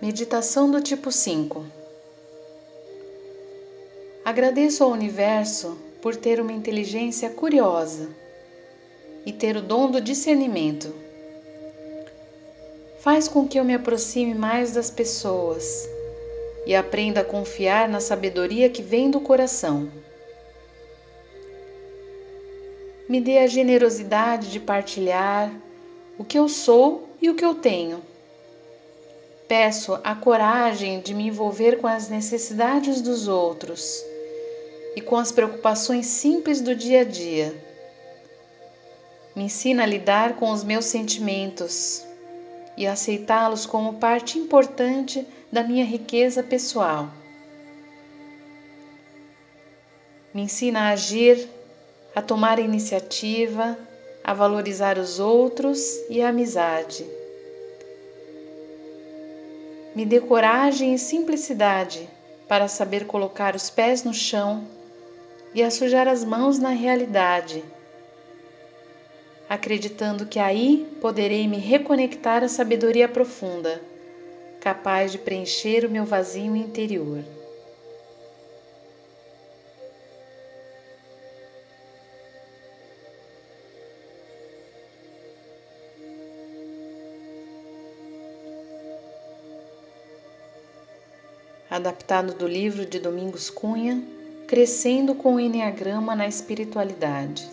Meditação do tipo 5 Agradeço ao universo por ter uma inteligência curiosa e ter o dom do discernimento. Faz com que eu me aproxime mais das pessoas e aprenda a confiar na sabedoria que vem do coração. Me dê a generosidade de partilhar o que eu sou e o que eu tenho. Peço a coragem de me envolver com as necessidades dos outros e com as preocupações simples do dia a dia. Me ensina a lidar com os meus sentimentos e aceitá-los como parte importante da minha riqueza pessoal. Me ensina a agir, a tomar iniciativa, a valorizar os outros e a amizade. Me dê coragem e simplicidade para saber colocar os pés no chão e a sujar as mãos na realidade acreditando que aí poderei me reconectar à sabedoria profunda, capaz de preencher o meu vazio interior. Adaptado do livro de Domingos Cunha, Crescendo com o Enneagrama na Espiritualidade.